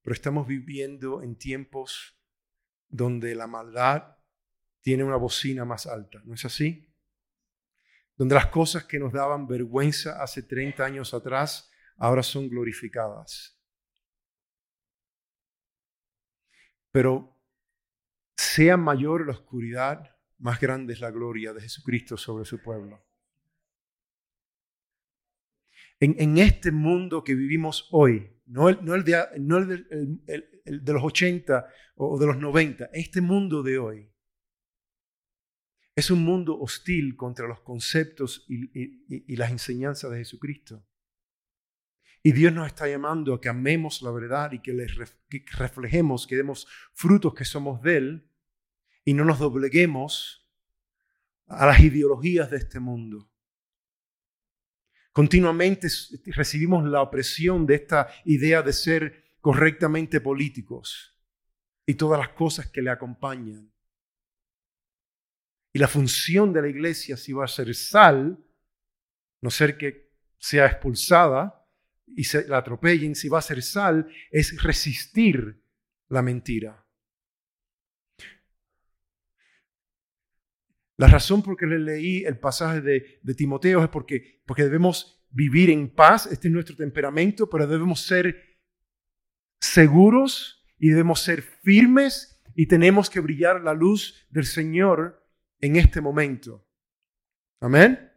[SPEAKER 2] pero estamos viviendo en tiempos donde la maldad tiene una bocina más alta, ¿no es así? Donde las cosas que nos daban vergüenza hace 30 años atrás ahora son glorificadas. Pero sea mayor la oscuridad, más grande es la gloria de Jesucristo sobre su pueblo en, este mundo que vivimos hoy, no el, no el, de, no el, de los 80 o de los 90, este mundo de hoy es un mundo hostil contra los conceptos y, las enseñanzas de Jesucristo. Y Dios nos está llamando a que amemos la verdad y que, le reflejemos, que demos frutos que somos de Él y no nos dobleguemos a las ideologías de este mundo. Continuamente recibimos la opresión de esta idea de ser correctamente políticos y todas las cosas que le acompañan. La función de la iglesia, si va a ser sal, no ser que sea expulsada y se la atropellen, si va a ser sal, es resistir la mentira. La razón por que le leí el pasaje de, de, Timoteo es porque, porque debemos vivir en paz, este es nuestro temperamento, pero debemos ser seguros y debemos ser firmes y tenemos que brillar la luz del Señor en este momento. Amén.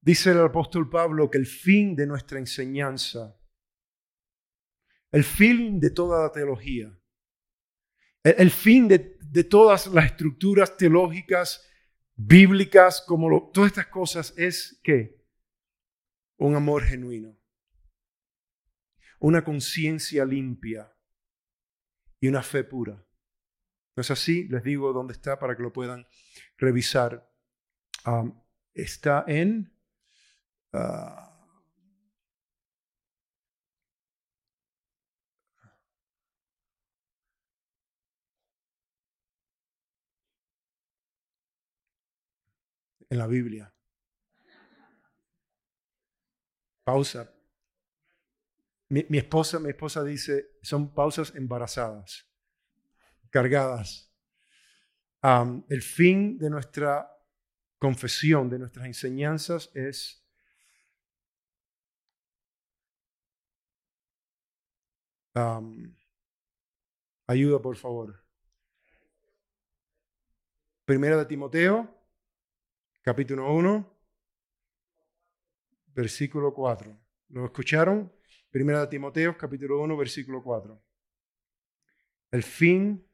[SPEAKER 2] Dice el apóstol Pablo que el fin de nuestra enseñanza, el fin de toda la teología, el, fin de, todas las estructuras teológicas bíblicas, como todas estas cosas, es que un amor genuino, una conciencia limpia y una fe pura. ¿No es así? Les digo dónde está para que lo puedan revisar. Está en... ah, en la Biblia. Pausa. Mi esposa, mi esposa dice, son pausas embarazadas, cargadas. El fin de nuestra confesión, de nuestras enseñanzas es ayuda, por favor. Primera de Timoteo, capítulo 1, versículo 4. ¿Lo escucharon? Primera de Timoteo, capítulo 1, versículo 4. El fin,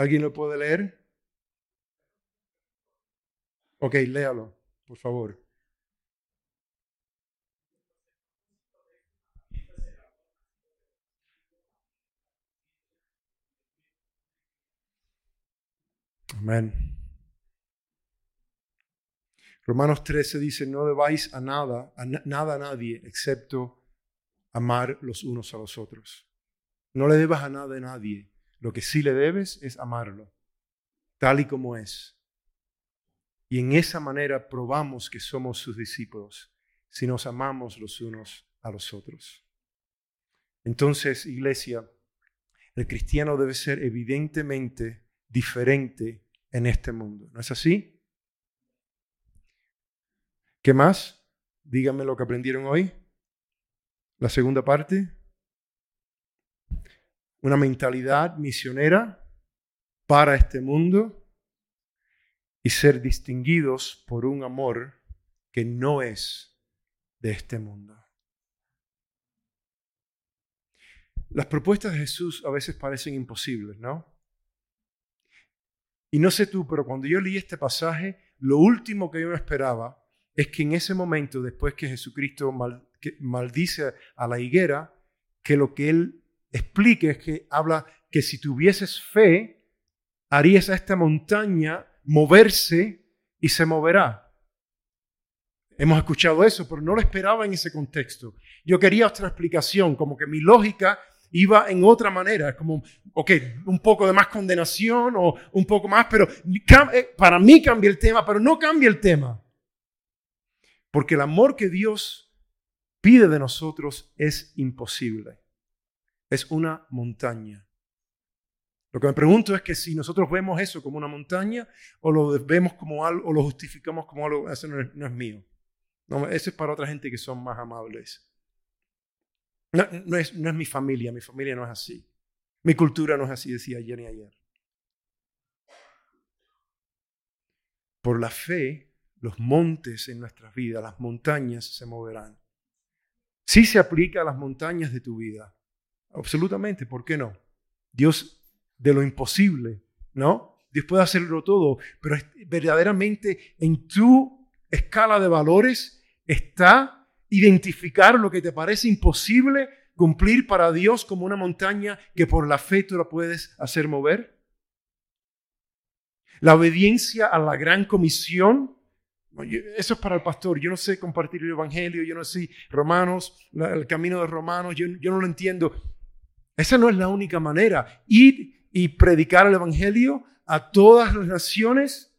[SPEAKER 2] ¿alguien lo puede leer? Ok, léalo, por favor. Amén. Romanos 13 dice, no debáis a nada, a na- nada a nadie, excepto amar los unos a los otros. No le debas a nada a nadie. Lo que sí le debes es amarlo, tal y como es. Y en esa manera probamos que somos sus discípulos, si nos amamos los unos a los otros. Entonces, iglesia, el cristiano debe ser evidentemente diferente en este mundo. ¿No es así? ¿Qué más? Díganme lo que aprendieron hoy. La segunda parte. Una mentalidad misionera para este mundo y ser distinguidos por un amor que no es de este mundo. Las propuestas de Jesús a veces parecen imposibles, ¿no? Y no sé tú, pero cuando yo leí este pasaje, lo último que yo me esperaba es que en ese momento, después que Jesucristo mal- maldice a la higuera, que lo que él explique que habla que si tuvieses fe, harías a esta montaña moverse y se moverá. Hemos escuchado eso, pero no lo esperaba en ese contexto. Yo quería otra explicación, como que mi lógica iba en otra manera, como, un poco de más condenación o un poco más, pero eh, para mí cambia el tema, pero no cambia el tema. Porque el amor que Dios pide de nosotros es imposible. Es una montaña. Lo que me pregunto es que si nosotros vemos eso como una montaña o lo vemos como algo o lo justificamos como algo, eso no es, mío. No, eso es para otra gente que son más amables. No, no es, no es mi familia, mi familia no es así. Mi cultura no es así, decía Jenny ayer. Por la fe, los montes en nuestras vidas, las montañas se moverán. Sí se aplica a las montañas de tu vida. Absolutamente, ¿por qué no? Dios de lo imposible, ¿no? Dios puede hacerlo todo, pero verdaderamente en tu escala de valores está identificar lo que te parece imposible cumplir para Dios como una montaña que por la fe tú la puedes hacer mover. La obediencia a la gran comisión, eso es para el pastor. Yo no sé compartir el evangelio, yo no sé Romanos, el camino de Romanos, yo, yo no lo entiendo. Esa no es la única manera. Ir y predicar el evangelio a todas las naciones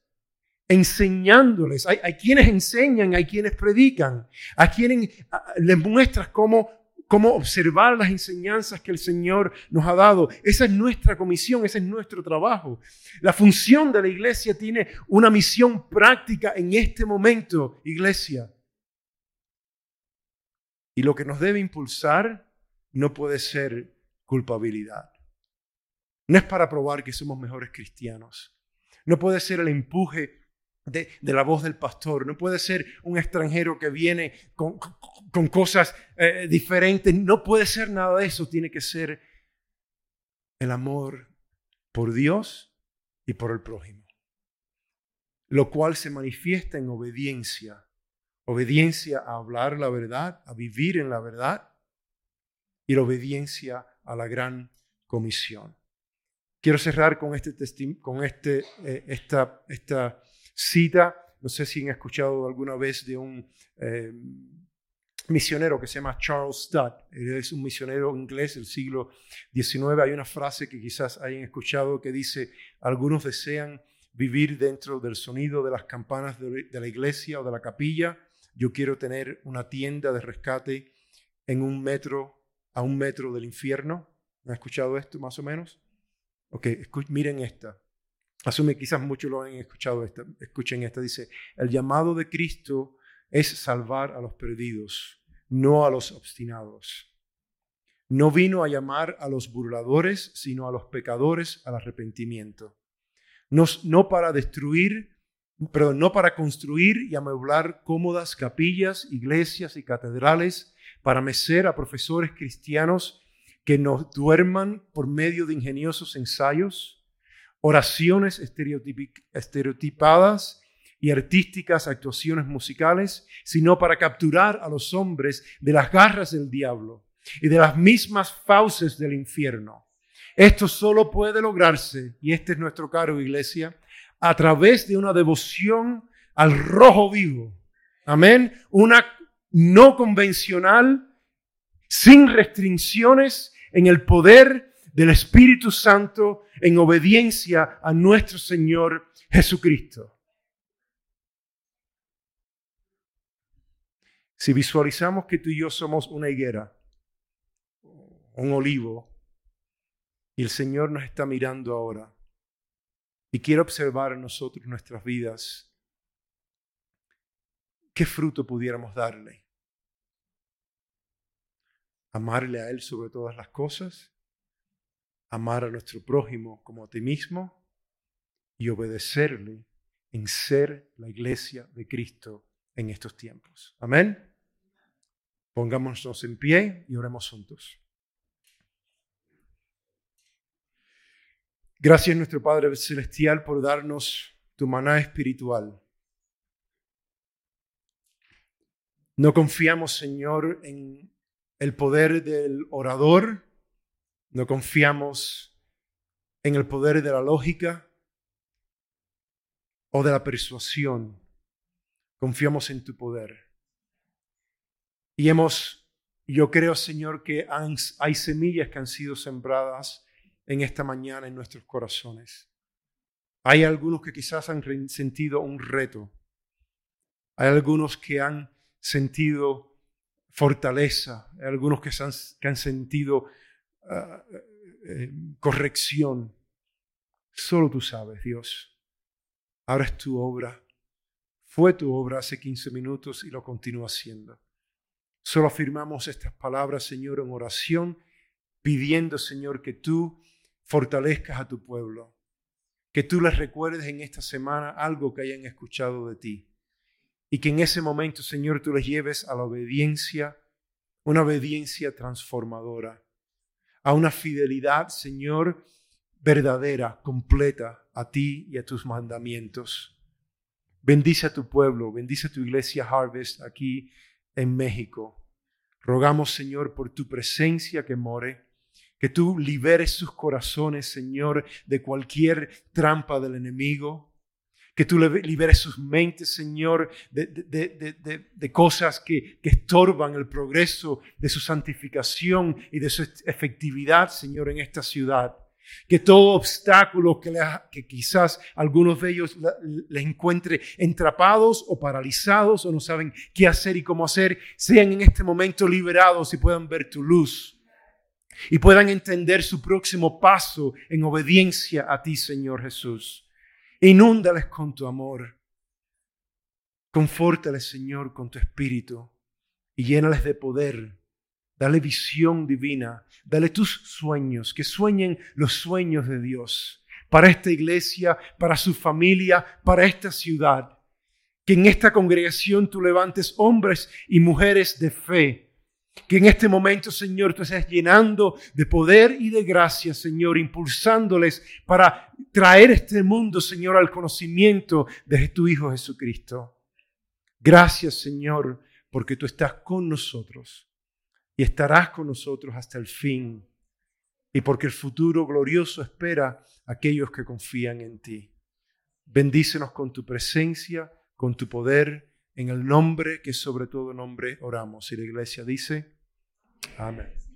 [SPEAKER 2] enseñándoles. Hay, hay quienes enseñan, hay quienes predican, a quienes a- les muestras cómo, cómo observar las enseñanzas que el Señor nos ha dado. Esa es nuestra comisión, ese es nuestro trabajo. La función de la iglesia tiene una misión práctica en este momento, iglesia. Y lo que nos debe impulsar no puede ser culpabilidad. No es para probar que somos mejores cristianos. No puede ser el empuje de, de la voz del pastor. No puede ser un extranjero que viene con, con- cosas eh, diferentes. No puede ser nada de eso. Tiene que ser el amor por Dios y por el prójimo. Lo cual se manifiesta en obediencia. Obediencia a hablar la verdad, a vivir en la verdad y la obediencia a la gran comisión. Quiero cerrar con, este con este, eh, esta, esta cita no sé si han escuchado alguna vez de un eh, misionero que se llama Charles Studd. Él es un misionero inglés del siglo XIX. Hay una frase que quizás hayan escuchado que dice, algunos desean vivir dentro del sonido de las campanas de la iglesia o de la capilla. Yo quiero tener una tienda de rescate en un metro, a un metro del infierno. ¿Han escuchado esto más o menos? Ok, miren esta. Asume, quizás muchos lo han escuchado. Esta. Escuchen esta. Dice, el llamado de Cristo es salvar a los perdidos, no a los obstinados. No vino a llamar a los burladores, sino a los pecadores al arrepentimiento. No, no para destruir, perdón, no para construir y amueblar cómodas capillas, iglesias y catedrales, para mecer a profesores cristianos que nos duerman por medio de ingeniosos ensayos, oraciones estereotipadas y artísticas actuaciones musicales, sino para capturar a los hombres de las garras del diablo y de las mismas fauces del infierno. Esto solo puede lograrse, y este es nuestro caro iglesia, a través de una devoción al rojo vivo. Amén. Una no convencional, sin restricciones, en el poder del Espíritu Santo, en obediencia a nuestro Señor Jesucristo. Si visualizamos que tú y yo somos una higuera, un olivo, y el Señor nos está mirando ahora y quiere observar en nosotros nuestras vidas, ¿qué fruto pudiéramos darle? Amarle a Él sobre todas las cosas, amar a nuestro prójimo como a ti mismo y obedecerle en ser la iglesia de Cristo en estos tiempos. Amén. Pongámonos en pie y oremos juntos. Gracias nuestro Padre Celestial por darnos tu maná espiritual. No confiamos, Señor, en el poder del orador, no confiamos en el poder de la lógica o de la persuasión. Confiamos en tu poder. Y hemos, yo creo, Señor, que hay semillas que han sido sembradas en esta mañana en nuestros corazones. Hay algunos que quizás han sentido un reto. Hay algunos que han sentido fortaleza. Algunos que, han, que han, sentido ah, eh, corrección. Solo tú sabes, Dios. Ahora es tu obra. Fue tu obra hace 15 minutos y lo continúa haciendo. Solo afirmamos estas palabras, Señor, en oración, pidiendo, Señor, que tú fortalezcas a tu pueblo, que tú les recuerdes en esta semana algo que hayan escuchado de ti y que en ese momento, Señor, tú les lleves a la obediencia, una obediencia transformadora, a una fidelidad, Señor, verdadera, completa a ti y a tus mandamientos. Bendice a tu pueblo, bendice a tu iglesia Harvest aquí en México. Rogamos, Señor, por tu presencia que more que tú liberes sus corazones, Señor, de cualquier trampa del enemigo. Que tú liberes sus mentes, Señor, de, cosas que, que, estorban el progreso de su santificación y de su efectividad, Señor, en esta ciudad. Que todo obstáculo que, que quizás algunos de ellos les encuentre entrapados o paralizados o no saben qué hacer y cómo hacer, sean en este momento liberados y puedan ver tu luz y puedan entender su próximo paso en obediencia a ti, Señor Jesús. Inúndales con tu amor. Confórtales, Señor, con tu espíritu y llénales de poder. Dale visión divina. Dale tus sueños, que sueñen los sueños de Dios para esta iglesia, para su familia, para esta ciudad. Que en esta congregación tú levantes hombres y mujeres de fe que en este momento, Señor, tú estés llenando de poder y de gracia, Señor, impulsándoles para traer este mundo, Señor, al conocimiento de tu Hijo Jesucristo. Gracias, Señor, porque tú estás con nosotros y estarás con nosotros hasta el fin. Y porque el futuro glorioso espera a aquellos que confían en ti. Bendícenos con tu presencia con tu poder, en el nombre que sobre todo nombre oramos. Y la iglesia dice, amén.